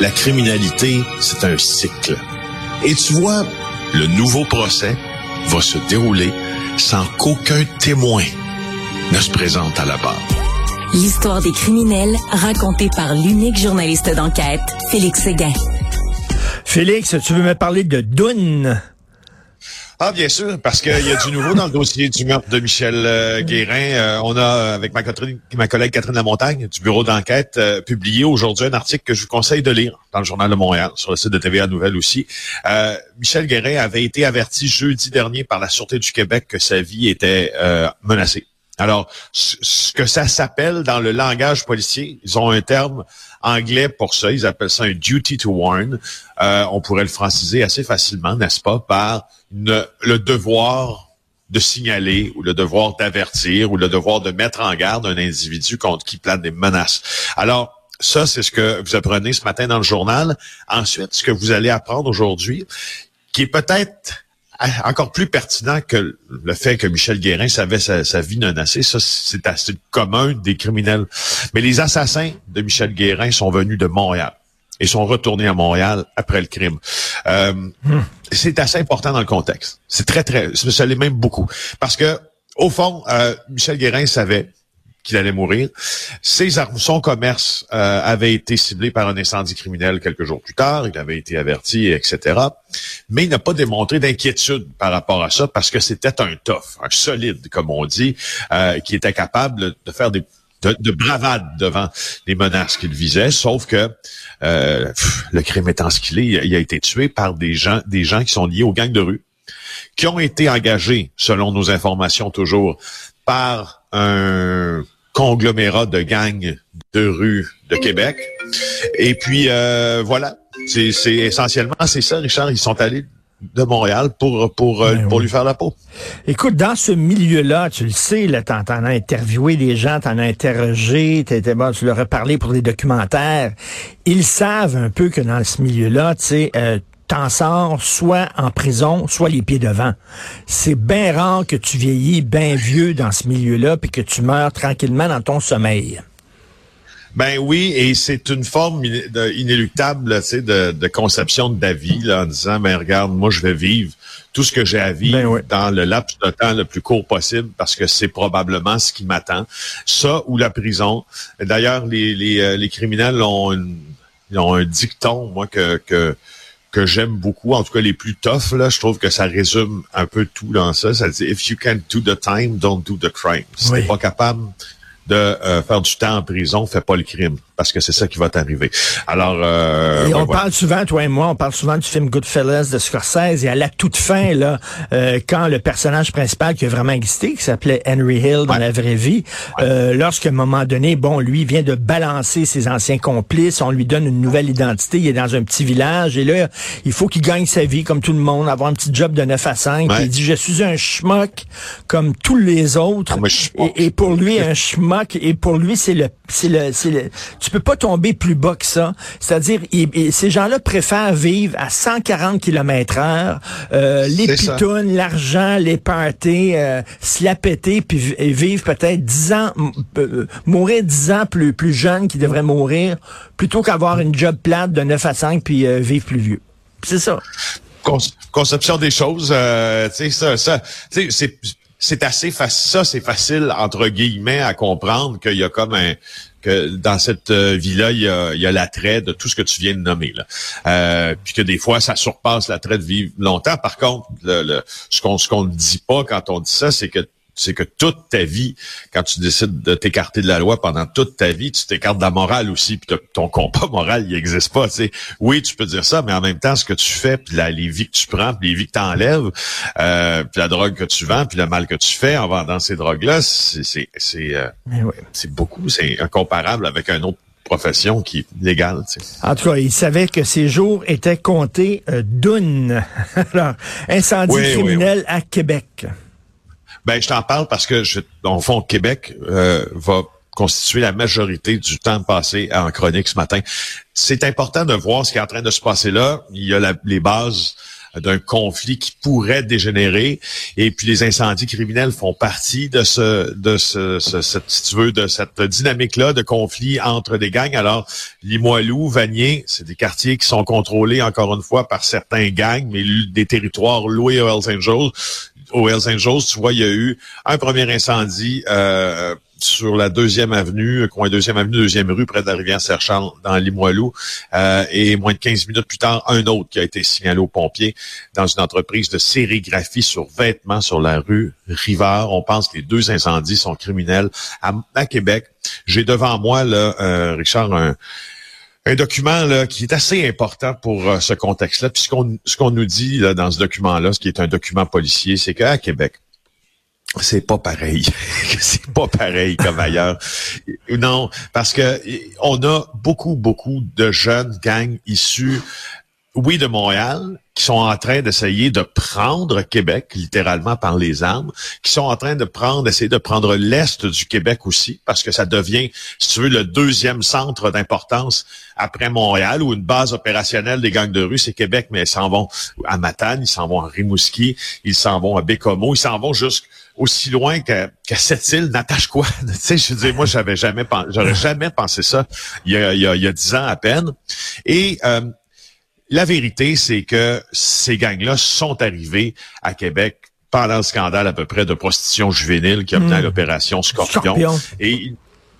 la criminalité, c'est un cycle. Et tu vois, le nouveau procès va se dérouler sans qu'aucun témoin ne se présente à la barre. L'histoire des criminels racontée par l'unique journaliste d'enquête, Félix Séguin. Félix, tu veux me parler de Dune? Ah, bien sûr, parce qu'il y a du nouveau dans le dossier du meurtre de Michel euh, Guérin. Euh, on a, avec ma, ma, collègue Catherine Lamontagne, du bureau d'enquête, euh, publié aujourd'hui un article que je vous conseille de lire dans le Journal de Montréal, sur le site de TVA Nouvelle aussi. Michel Guérin avait été averti jeudi dernier par la Sûreté du Québec que sa vie était menacée. Alors, ce que ça s'appelle dans le langage policier, ils ont un terme anglais pour ça, ils appellent ça un duty to warn. on pourrait le franciser assez facilement, n'est-ce pas, par le devoir de signaler ou le devoir d'avertir ou le devoir de mettre en garde un individu contre qui plane des menaces. Alors, ça, c'est ce que vous apprenez ce matin dans le journal. Ensuite, ce que vous allez apprendre aujourd'hui, qui est peut-être encore plus pertinent que le fait que Michel Guérin savait sa, sa vie menacée, ça c'est assez commun des criminels. Mais les assassins de Michel Guérin sont venus de Montréal et sont retournés à Montréal après le crime. Euh, C'est assez important dans le contexte. C'est très, très, ça l'est même beaucoup. Parce que, au fond, euh, Michel Guérin savait qu'il allait mourir. Ses son commerce euh, avait été ciblé par un incendie criminel quelques jours plus tard. Il avait été averti, etc. Mais il n'a pas démontré d'inquiétude par rapport à ça parce que c'était un tough, un solide, comme on dit, euh, qui était capable de faire des de, bravade devant les menaces qu'il visait, sauf que euh, le crime étant ce qu'il est, il a été tué par des gens, des gens qui sont liés aux gangs de rue, qui ont été engagés, selon nos informations toujours, par un conglomérat de gangs de rue de Québec. Et puis euh, voilà, c'est essentiellement c'est ça, Richard. Ils sont allés de Montréal pour pour euh, ben pour lui faire la peau. Écoute, dans ce milieu-là, tu le sais, là, t'en, as interviewé des gens, t'en as interrogé, t'étais bon, tu leur as parlé pour des documentaires. Ils savent un peu que dans ce milieu-là, tu sais, euh, t'en sors soit en prison, soit les pieds devant. C'est bien rare que tu vieillis bien vieux dans ce milieu-là, puis que tu meurs tranquillement dans ton sommeil. Ben oui, et c'est une forme inéluctable de, de conception de la vie, là, en disant, ben regarde, moi je vais vivre tout ce que j'ai à vivre ben dans le laps de temps le plus court possible parce que c'est probablement ce qui m'attend. Ça ou la prison. D'ailleurs, les, les, euh, les criminels ont, ont un dicton, moi, que, que, que j'aime beaucoup, en tout cas les plus toughs, là, je trouve que ça résume un peu tout dans ça. Ça dit, if you can't do the time, don't do the crime. Si t'es pas capable de euh, faire du temps en prison, fais pas le crime parce que c'est ça qui va t'arriver. Alors, euh, on parle souvent, toi et moi, on parle souvent du film Goodfellas de Scorsese et à la toute fin, là, euh, quand le personnage principal qui a vraiment existé, qui s'appelait Henry Hill dans la vraie vie, euh, lorsqu'à un moment donné, bon, lui vient de balancer ses anciens complices, on lui donne une nouvelle identité, il est dans un petit village et là, il faut qu'il gagne sa vie comme tout le monde, avoir un petit job de 9 à 5. il dit, je suis un schmuck comme tous les autres. Ah, et, pour lui, un schmuck, et pour lui, c'est le, c'est le, c'est le, tu peux pas tomber plus bas que ça. C'est-à-dire, ces gens-là préfèrent vivre à 140 km heure, euh, les pitounes, l'argent, les parties, euh, se la péter, puis vivre peut-être 10 ans, euh, mourir 10 ans plus, plus jeune qu'ils devraient mourir, plutôt qu'avoir une job plate de 9 à 5 puis vivre plus vieux. C'est ça. conception des choses, tu sais, ça, ça, c'est c'est assez facile, ça c'est facile entre guillemets à comprendre qu'il y a comme un que dans cette euh, vie-là, il y a, il y a l'attrait de tout ce que tu viens de nommer. Là. Euh, puis que des fois, ça surpasse l'attrait de vivre longtemps. Par contre, ce qu'on ce qu'on ne dit pas quand on dit ça, c'est que c'est que toute ta vie, quand tu décides de t'écarter de la loi pendant toute ta vie, tu t'écartes de la morale aussi, puis ton compas moral, il n'existe pas. sais. Oui, tu peux dire ça, mais en même temps, ce que tu fais, puis les vies que tu prends, puis les vies que tu enlèves, euh, puis la drogue que tu vends, puis le mal que tu fais en vendant ces drogues-là, c'est c'est c'est euh, beaucoup, c'est incomparable avec un autre profession qui est légale. En tout cas, il savait que ses jours étaient comptés euh, d'une. Alors, incendie criminel à Québec. Ben, je t'en parle parce que, je, dans fond, Québec euh, va constituer la majorité du temps passé en chronique ce matin. C'est important de voir ce qui est en train de se passer là. Il y a les bases d'un conflit qui pourrait dégénérer. Et puis les incendies criminels font partie de ce, de ce, si tu veux, de cette dynamique-là de conflit entre des gangs. Alors, Limoilou, Vanier, c'est des quartiers qui sont contrôlés encore une fois par certains gangs, mais des territoires loués aux Hells Angels. Aux Hells Angels, tu vois, il y a eu un premier incendie euh, sur la deuxième avenue, coin deuxième avenue, deuxième rue, près de la rivière Serchal, dans Limoilou. Euh, et moins de 15 minutes plus tard, un autre qui a été signalé aux pompiers dans une entreprise de sérigraphie sur vêtements sur la rue Rivard. On pense que les deux incendies sont criminels à, Québec. J'ai devant moi, là, euh, Richard, un, document là, qui est assez important pour euh, ce contexte-là. Puis ce qu'on nous dit là, dans ce document-là, ce qui est un document policier, c'est qu'à Québec, c'est pas pareil. c'est pas pareil comme ailleurs. Non, parce que on a beaucoup, beaucoup de jeunes gangs issus, oui, de Montréal, qui sont en train d'essayer de prendre Québec, littéralement par les armes, qui sont en train de prendre, d'essayer de prendre l'Est du Québec aussi, parce que ça devient, si tu veux, le deuxième centre d'importance après Montréal, ou une base opérationnelle des gangs de rue, c'est Québec, mais ils s'en vont à Matane, ils s'en vont à Rimouski, ils s'en vont à Bécomo, ils s'en vont jusqu'à aussi loin qu'à cette île, Natasha quoi. tu sais, je veux moi, j'avais jamais, j'aurais jamais pensé ça il y a, il y a, dix ans à peine. Et euh, la vérité, c'est que ces gangs-là sont arrivés à Québec pendant le scandale à peu près de prostitution juvénile qui a mené à hmm. l'opération Scorpion. Et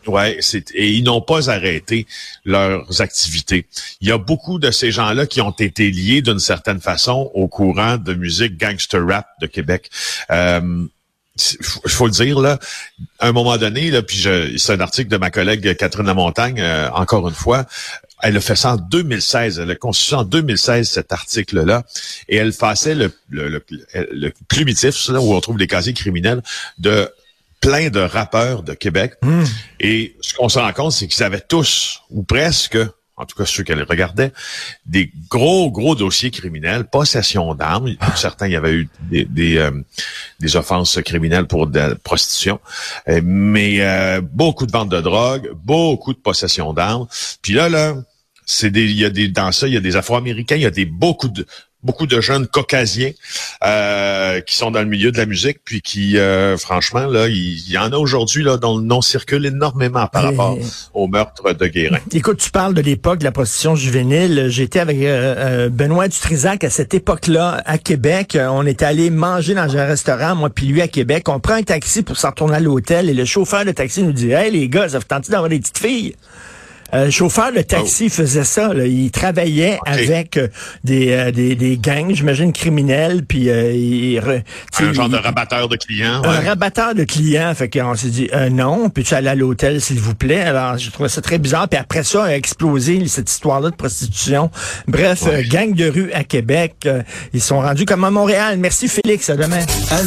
Ouais, et ils n'ont pas arrêté leurs activités. Il y a beaucoup de ces gens-là qui ont été liés d'une certaine façon au courant de musique gangster rap de Québec. Euh, il faut le dire là, à un moment donné là, puis c'est un article de ma collègue Catherine Lamontagne, euh, encore une fois. Elle a fait ça en 2016. Elle a conçu en 2016 cet article-là. Et elle faisait le, le, le, le plumitif, là, où on trouve des casiers criminels, de plein de rappeurs de Québec. Hmm. Et ce qu'on se rend compte, c'est qu'ils avaient tous, ou presque, en tout cas ceux qu'elle regardait, des gros, gros dossiers criminels, possession d'armes. Pour certains, il y avait eu des, des, euh, des offenses criminelles pour de la prostitution, euh, mais euh, beaucoup de ventes de drogue, beaucoup de possession d'armes. Puis là, là, c'est des, il y a des, dans ça, il y a des Afro-Américains, il y a des beaucoup de, beaucoup de jeunes caucasiens. Euh, qui sont dans le milieu de la musique, puis qui, euh, franchement, là, il y, en a aujourd'hui là dont le nom circule énormément par rapport au meurtre de Guérin. Écoute, tu parles de l'époque de la prostitution juvénile. J'étais avec euh, Benoît Dutrisac à cette époque-là à Québec. On était allé manger dans un restaurant, moi puis lui à Québec. On prend un taxi pour s'en retourner à l'hôtel et le chauffeur de taxi nous dit Hey les gars, ça vous tente d'avoir des petites filles? Euh, chauffeur de taxi oh. faisait ça. Là. Il travaillait avec euh, des, euh, des, des, gangs, j'imagine, criminels. Puis, euh, il, un genre de rabatteur de clients. Un rabatteur de clients. Fait qu'on s'est dit, non, puis tu aller à l'hôtel, s'il vous plaît? Alors, je trouvais ça très bizarre. Puis après ça, a explosé cette histoire-là de prostitution. Bref, gang de rue à Québec. ils sont rendus comme à Montréal. Merci, Félix. À demain.